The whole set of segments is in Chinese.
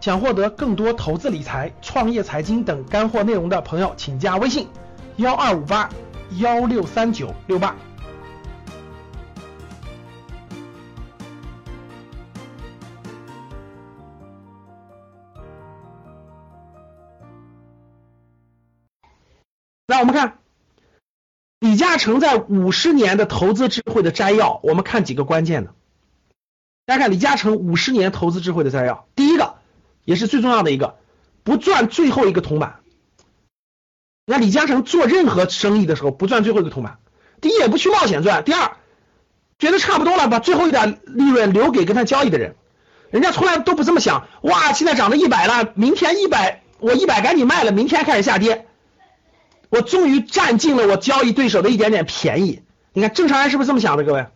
想获得更多投资理财、创业财经等干货内容的朋友，请加微信幺二五八幺六三九六八。来，我们看李嘉诚在五十年的投资智慧的摘要，我们看几个关键的。大家看李嘉诚五十年投资智慧的摘要，第一个也是最重要的一个，不赚最后一个铜板。那李嘉诚做任何生意的时候不赚最后一个铜板，第一也不去冒险赚，第二觉得差不多了，把最后一点利润留给跟他交易的人。人家从来都不这么想，哇，现在涨到一百了，明天一百，我一百赶紧卖了，明天开始下跌。我终于占尽了我交易对手的一点点便宜。你看正常人是不是这么想的？各位，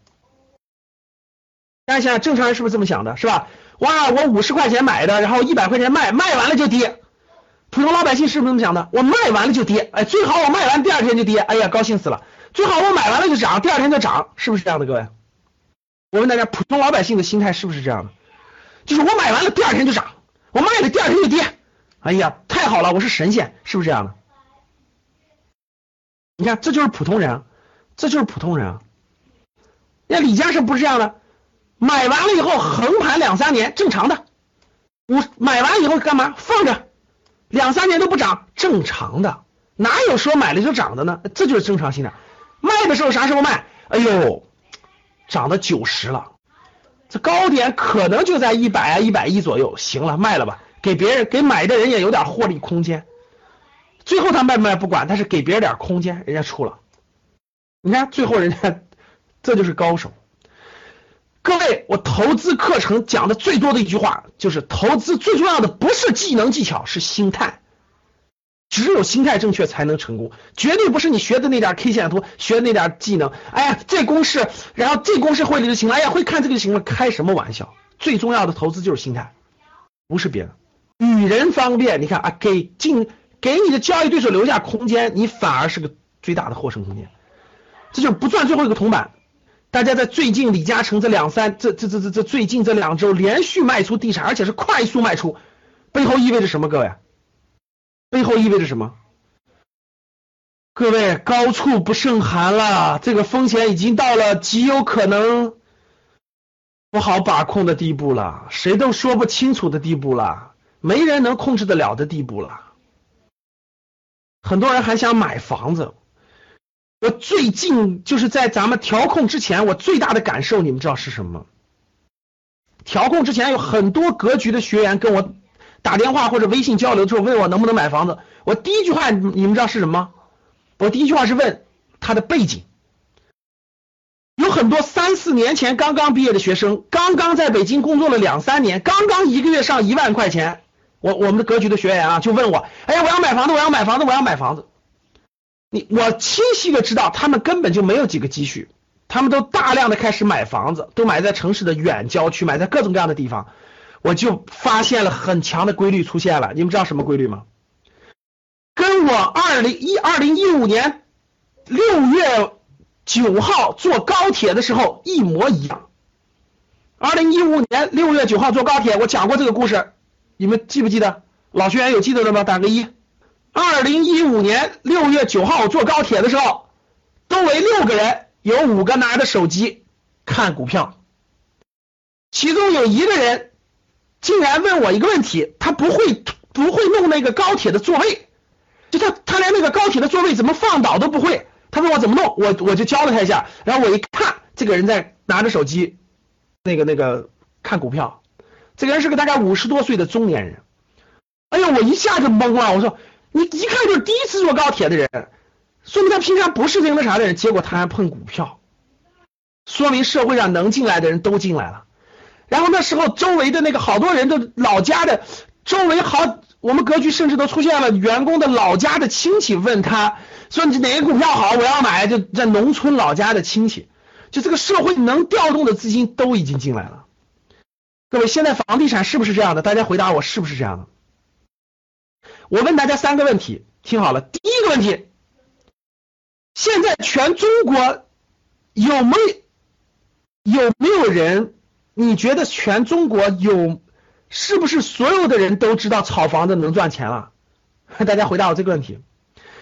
大家想想正常人是不是这么想的？是吧？哇，我五十块钱买的，然后一百块钱卖，卖完了就跌。普通老百姓是不是这么想的？我卖完了就跌，哎，最好我卖完第二天就跌，哎呀，高兴死了。最好我买完了就涨，第二天就涨，是不是这样的？各位，我问大家，普通老百姓的心态是不是这样的？就是我买完了第二天就涨，我卖了第二天就跌，哎呀，太好了，我是神仙，是不是这样的？你看，这就是普通人，这就是普通人啊。那李嘉诚不是这样的，买完了以后横盘两三年，正常的。我买完以后干嘛？放着，两三年都不涨，正常的。哪有说买了就涨的呢？这就是正常心态。卖的时候啥时候卖？哎呦，涨到九十了，这高点可能就在一百啊一百一左右，行了，卖了吧，给别人给买的人也有点获利空间。最后他卖不卖不管，但是给别人点空间，人家出了。你看最后人家这就是高手。各位，我投资课程讲的最多的一句话就是：投资最重要的不是技能技巧，是心态。只有心态正确才能成功，绝对不是你学的那点 K 线图，学的那点技能。哎呀，这公式，然后这公式会了就行了。哎呀，会看这个就行了。开什么玩笑？最重要的投资就是心态，不是别的。与人方便，你看啊，给进。给你的交易对手留下空间，你反而是个最大的获胜空间。这就不赚最后一个铜板。大家在最近李嘉诚这两三这这这这这最近这两周连续卖出地产，而且是快速卖出，背后意味着什么？各位，背后意味着什么？各位，高处不胜寒了，这个风险已经到了极有可能不好把控的地步了，谁都说不清楚的地步了，没人能控制得了的地步了。很多人还想买房子，我最近就是在咱们调控之前，我最大的感受，你们知道是什么吗？调控之前有很多格局的学员跟我打电话或者微信交流之后，问我能不能买房子。我第一句话你们知道是什么？我第一句话是问他的背景。有很多三四年前刚刚毕业的学生，刚刚在北京工作了两三年，刚刚一个月上一万块钱。我我们的格局的学员啊，就问我，哎呀，我要买房子，我要买房子，我要买房子。你我清晰的知道，他们根本就没有几个积蓄，他们都大量的开始买房子，都买在城市的远郊区，买在各种各样的地方。我就发现了很强的规律出现了，你们知道什么规律吗？跟我二零一二零一五年六月九号坐高铁的时候一模一样。二零一五年六月九号坐高铁，我讲过这个故事。你们记不记得？老学员有记得的吗？打个一。二零一五年六月九号坐高铁的时候，周围六个人，有五个拿着手机看股票，其中有一个人竟然问我一个问题，他不会不会弄那个高铁的座位，就他他连那个高铁的座位怎么放倒都不会，他问我怎么弄，我我就教了他一下，然后我一看，这个人在拿着手机，那个那个看股票。这个人是个大概五十多岁的中年人，哎呀，我一下就懵了。我说，你一看就是第一次坐高铁的人，说明他平常不是那个啥的人，结果他还碰股票，说明社会上能进来的人都进来了。然后那时候周围的那个好多人都老家的，周围好，我们格局甚至都出现了员工的老家的亲戚问他说你哪个股票好，我要买，就在农村老家的亲戚，就这个社会能调动的资金都已经进来了。各位，现在房地产是不是这样的？大家回答我，是不是这样的？我问大家三个问题，听好了。第一个问题，现在全中国有没有没有人？你觉得全中国有是不是所有的人都知道炒房子能赚钱了？大家回答我这个问题。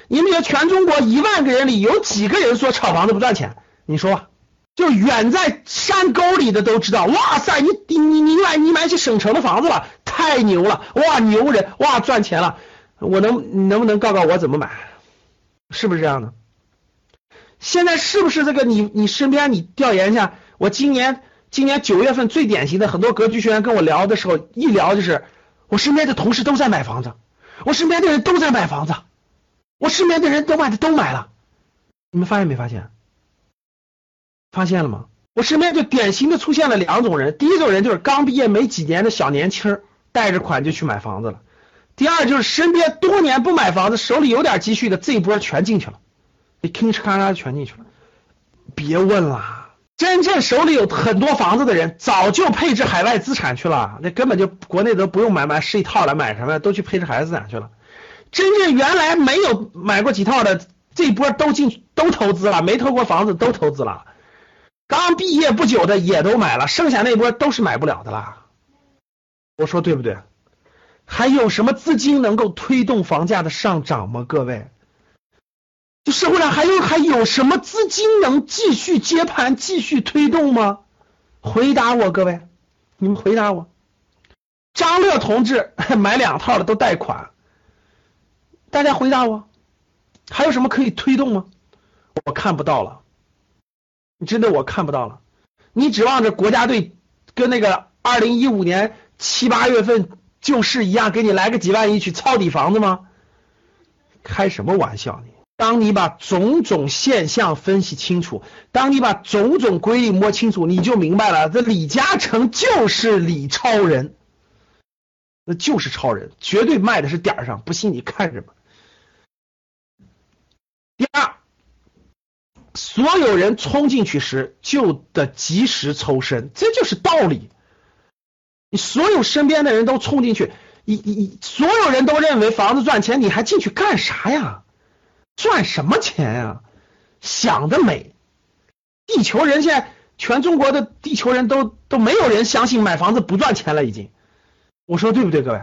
你们觉得全中国一万个人里有几个人说炒房子不赚钱？你说吧。就远在山沟里的都知道，哇塞，你你你买你买起省城的房子了，太牛了，哇牛人，哇赚钱了，我能你能不能告告我怎么买？是不是这样的？现在是不是这个你你身边你调研一下？我今年今年九月份最典型的很多格局学员跟我聊的时候，一聊就是我身边的同事都在买房子，我身边的人都在买房子，我身边的人都买的都买了，你们发现没发现？发现了吗？我身边就典型的出现了两种人，第一种人就是刚毕业没几年的小年轻，带着款就去买房子了；第二就是身边多年不买房子，手里有点积蓄的，这一波全进去了，你吭哧咔嚓全进去了。别问了，真正手里有很多房子的人，早就配置海外资产去了，那根本就国内都不用买买十一套了，买什么都去配置海外资产去了。真正原来没有买过几套的，这一波都进都投资了，没投过房子都投资了。刚毕业不久的也都买了，剩下那波都是买不了的啦。我说对不对？还有什么资金能够推动房价的上涨吗？各位，就社会上还有还有什么资金能继续接盘、继续推动吗？回答我，各位，你们回答我。张乐同志 买两套的都贷款，大家回答我，还有什么可以推动吗？我看不到了。真的我看不到了，你指望着国家队跟那个二零一五年七八月份就是一样，给你来个几万亿去抄底房子吗？开什么玩笑你！当你把种种现象分析清楚，当你把种种规律摸清楚，你就明白了，这李嘉诚就是李超人，那就是超人，绝对卖的是点儿上，不信你看着吧。第二。所有人冲进去时就得及时抽身，这就是道理。你所有身边的人都冲进去，你你所有人都认为房子赚钱，你还进去干啥呀？赚什么钱呀？想得美！地球人现在全中国的地球人都都没有人相信买房子不赚钱了，已经。我说对不对，各位？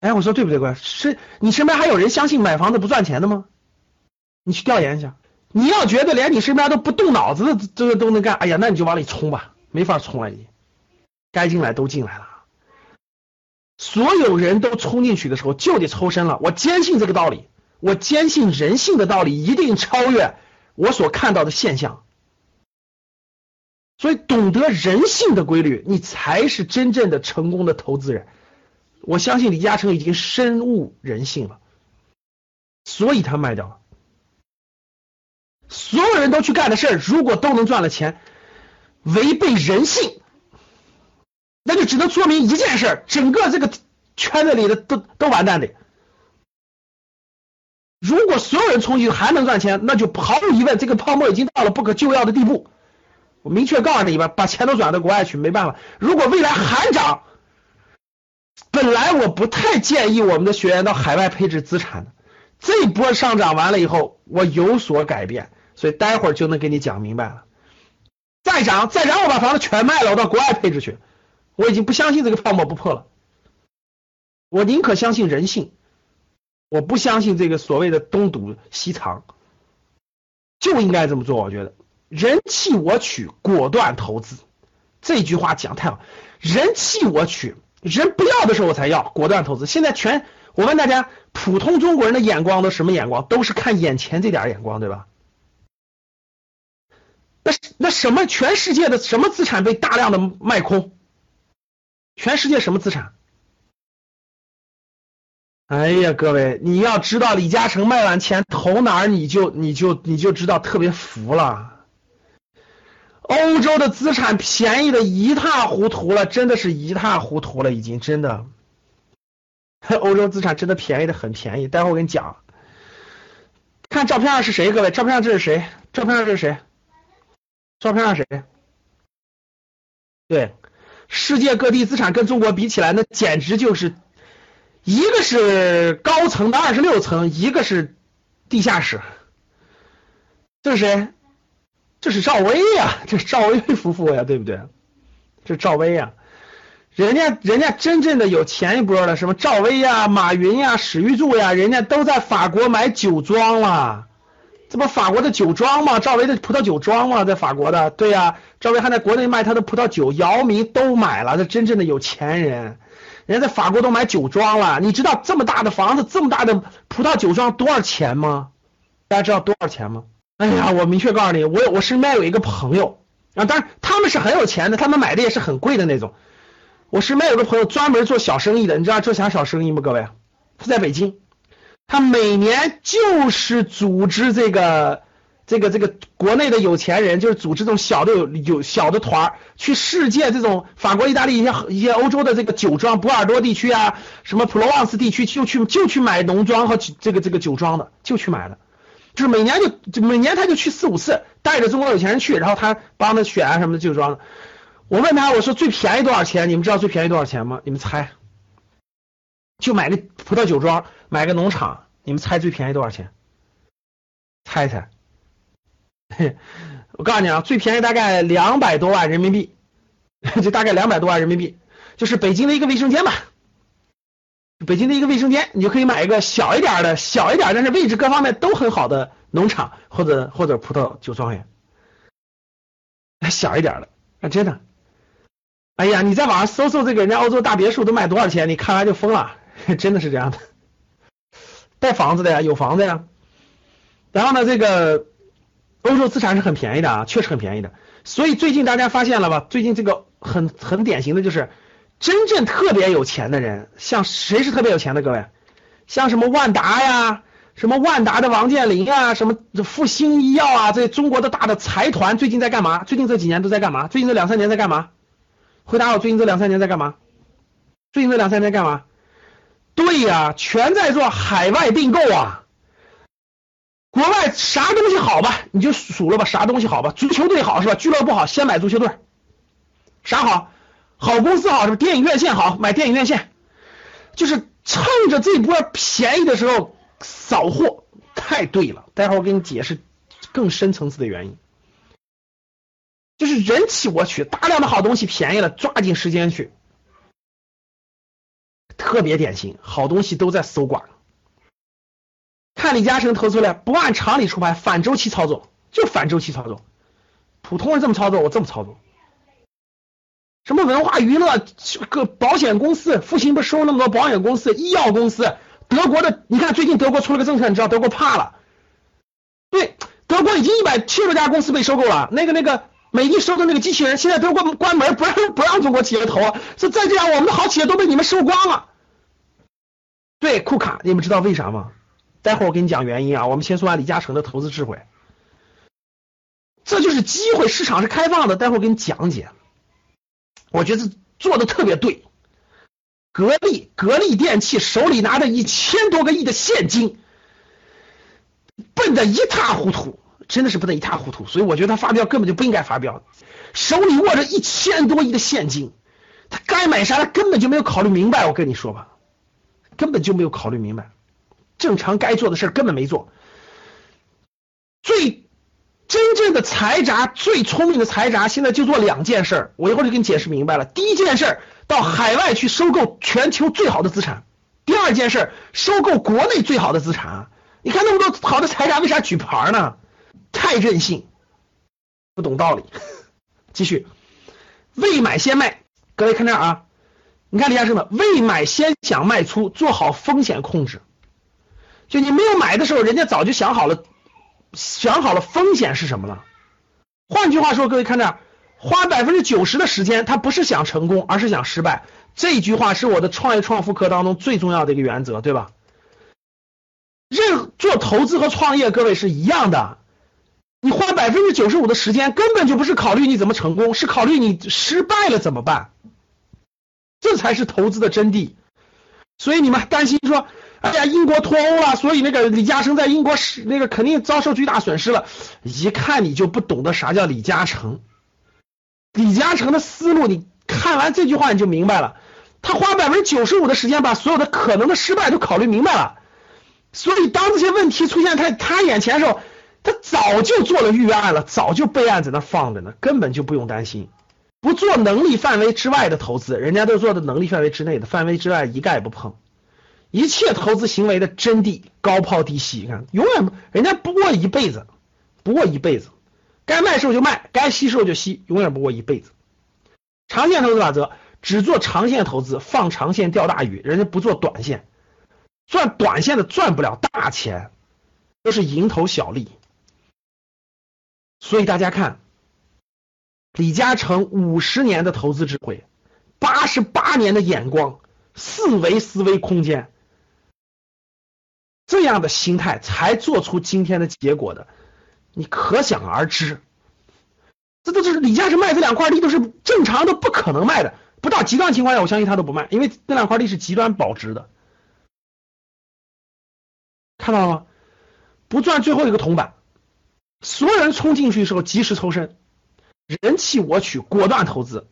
哎，我说对不对，各位？是你身边还有人相信买房子不赚钱的吗？你去调研一下。你要觉得连你身边都不动脑子的这个都能干，哎呀，那你就往里冲吧，没法冲了，你该进来都进来了。所有人都冲进去的时候就得抽身了。我坚信这个道理，我坚信人性的道理一定超越我所看到的现象。所以懂得人性的规律，你才是真正的成功的投资人。我相信李嘉诚已经深悟人性了，所以他卖掉了。所有人都去干的事儿，如果都能赚了钱，违背人性，那就只能说明一件事：整个这个圈子里的都都完蛋的。如果所有人冲进去还能赚钱，那就毫无疑问，这个泡沫已经到了不可救药的地步。我明确告诉你吧，把钱都转到国外去，没办法。如果未来还涨，本来我不太建议我们的学员到海外配置资产的，这波上涨完了以后，我有所改变。所以待会儿就能给你讲明白了。再涨再涨，我把房子全卖了，我到国外配置去。我已经不相信这个泡沫不破了。我宁可相信人性，我不相信这个所谓的东堵西藏。就应该这么做，我觉得人弃我取，果断投资。这句话讲太好，人弃我取，人不要的时候我才要，果断投资。现在全我问大家，普通中国人的眼光都什么眼光？都是看眼前这点眼光，对吧？那那什么？全世界的什么资产被大量的卖空？全世界什么资产？哎呀，各位，你要知道李嘉诚卖完钱投哪儿，你就你就你就知道特别服了。欧洲的资产便宜的一塌糊涂了，真的是一塌糊涂了，已经真的。欧洲资产真的便宜的很便宜，待会儿我跟你讲。看照片上是谁？各位，照片上这是谁？照片上这是谁？照片上谁？对，世界各地资产跟中国比起来，那简直就是一个是高层的二十六层，一个是地下室。这是谁？这是赵薇呀，这是赵薇夫妇呀，对不对？这是赵薇呀，人家人家真正的有钱一波的，什么赵薇呀、马云呀、史玉柱呀，人家都在法国买酒庄了。这不法国的酒庄吗？赵薇的葡萄酒庄吗？在法国的，对呀。赵薇还在国内卖她的葡萄酒，姚明都买了。这真正的有钱人，人家在法国都买酒庄了。你知道这么大的房子，这么大的葡萄酒庄多少钱吗？大家知道多少钱吗？哎呀，我明确告诉你，我我身边有一个朋友啊，当然他们是很有钱的，他们买的也是很贵的那种。我身边有个朋友专门做小生意的，你知道做啥小生意吗？各位，他在北京。他每年就是组织这个这个这个国内的有钱人，就是组织这种小的有有小的团儿，去世界这种法国、意大利一些一些欧洲的这个酒庄，波尔多地区啊，什么普罗旺斯地区，就去就去买农庄和这个这个酒庄的，就去买的，就是每年就就每年他就去四五次，带着中国有钱人去，然后他帮他选啊什么的酒庄。我问他，我说最便宜多少钱？你们知道最便宜多少钱吗？你们猜？就买个葡萄酒庄，买个农场，你们猜最便宜多少钱？猜猜？我告诉你啊，最便宜大概两百多万人民币，就大概两百多万人民币，就是北京的一个卫生间吧。北京的一个卫生间，你就可以买一个小一点的、小一点，但是位置各方面都很好的农场或者或者葡萄酒庄园，小一点的，啊，真的。哎呀，你在网上搜搜这个人家欧洲大别墅都卖多少钱，你看完就疯了。真的是这样的，带房子的呀，有房子呀。然后呢，这个欧洲资产是很便宜的啊，确实很便宜的。所以最近大家发现了吧？最近这个很很典型的就是，真正特别有钱的人，像谁是特别有钱的？各位，像什么万达呀，什么万达的王健林啊，什么复星医药啊，这中国的大的财团最近在干嘛？最近这几年都在干嘛？最近这两三年在干嘛？回答我，最近这两三年在干嘛？最近这两三年干嘛？对呀，全在做海外并购啊！国外啥东西好吧，你就数了吧，啥东西好吧？足球队好是吧？俱乐部好，先买足球队。啥好？好公司好是吧？电影院线好，买电影院线。就是趁着这波便宜的时候扫货，太对了。待会儿我给你解释更深层次的原因。就是人气我取，大量的好东西便宜了，抓紧时间去。特别典型，好东西都在搜刮。看李嘉诚投出来，不按常理出牌，反周期操作，就反周期操作。普通人这么操作，我这么操作。什么文化娱乐，个保险公司，复兴不收那么多保险公司、医药公司？德国的，你看最近德国出了个政策，你知道德国怕了？对，德国已经一百七十多家公司被收购了。那个那个。美的收的那个机器人，现在德国关门，不让不让中国企业投，说再这样，我们的好企业都被你们收光了。对，库卡，你们知道为啥吗？待会儿我给你讲原因啊。我们先说完李嘉诚的投资智慧，这就是机会，市场是开放的。待会儿给你讲解，我觉得做的特别对。格力，格力电器手里拿着一千多个亿的现金，笨的一塌糊涂。真的是笨的一塌糊涂，所以我觉得他发飙根本就不应该发飙。手里握着一千多亿的现金，他该买啥他根本就没有考虑明白。我跟你说吧，根本就没有考虑明白，正常该做的事根本没做。最真正的财阀，最聪明的财阀，现在就做两件事，我一会儿就给你解释明白了。第一件事，到海外去收购全球最好的资产；第二件事，收购国内最好的资产。你看那么多好的财阀，为啥举牌呢？太任性，不懂道理。继续，未买先卖，各位看这儿啊，你看李嘉诚的未买先想卖出，做好风险控制。就你没有买的时候，人家早就想好了，想好了风险是什么了。换句话说，各位看这儿，花百分之九十的时间，他不是想成功，而是想失败。这句话是我的创业创富课当中最重要的一个原则，对吧？任做投资和创业，各位是一样的。你花百分之九十五的时间，根本就不是考虑你怎么成功，是考虑你失败了怎么办，这才是投资的真谛。所以你们担心说，哎呀，英国脱欧了，所以那个李嘉诚在英国是那个肯定遭受巨大损失了。一看你就不懂得啥叫李嘉诚，李嘉诚的思路，你看完这句话你就明白了。他花百分之九十五的时间，把所有的可能的失败都考虑明白了。所以当这些问题出现在他眼前的时候，他早就做了预案了，早就备案在那放着呢，根本就不用担心。不做能力范围之外的投资，人家都做的能力范围之内的，范围之外一概不碰。一切投资行为的真谛，高抛低吸，你看，永远人家不过一辈子，不过一辈子，该卖时候就卖，该吸时候就吸，永远不过一辈子。长线投资法则，只做长线投资，放长线钓大鱼，人家不做短线，赚短线的赚不了大钱，都是蝇头小利。所以大家看。李嘉诚五十年的投资智慧，八十八年的眼光，四维思维空间，这样的心态才做出今天的结果的，你可想而知。这都是李嘉诚卖这两块地都是正常的不可能卖的，不到极端情况下，我相信他都不卖，因为那两块地是极端保值的。看到了吗？不赚最后一个铜板，所有人冲进去的时候及时抽身。人气我取，果断投资，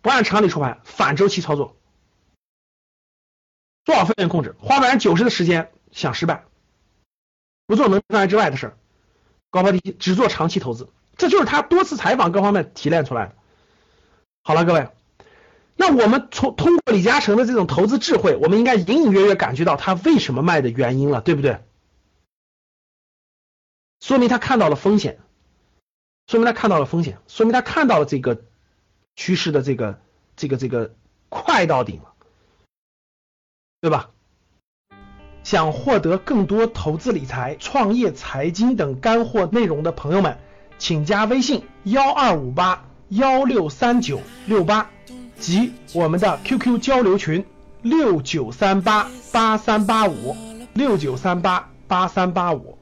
不按常理出牌，反周期操作，做好风险控制，花百分之九十的时间想失败，不做能范围之外的事，高抛低吸，只做长期投资，这就是他多次采访各方面提炼出来的。好了，各位，那我们从通过李嘉诚的这种投资智慧，我们应该隐隐约约感觉到他为什么卖的原因了，对不对？说明他看到了风险。说明他看到了风险，说明他看到了这个趋势的这个这个这个快到顶了，对吧？想获得更多投资理财、创业、财经等干货内容的朋友们，请加微信幺二五八幺六三九六八及我们的 QQ 交流群六九三八八三八五六九三八八三八五。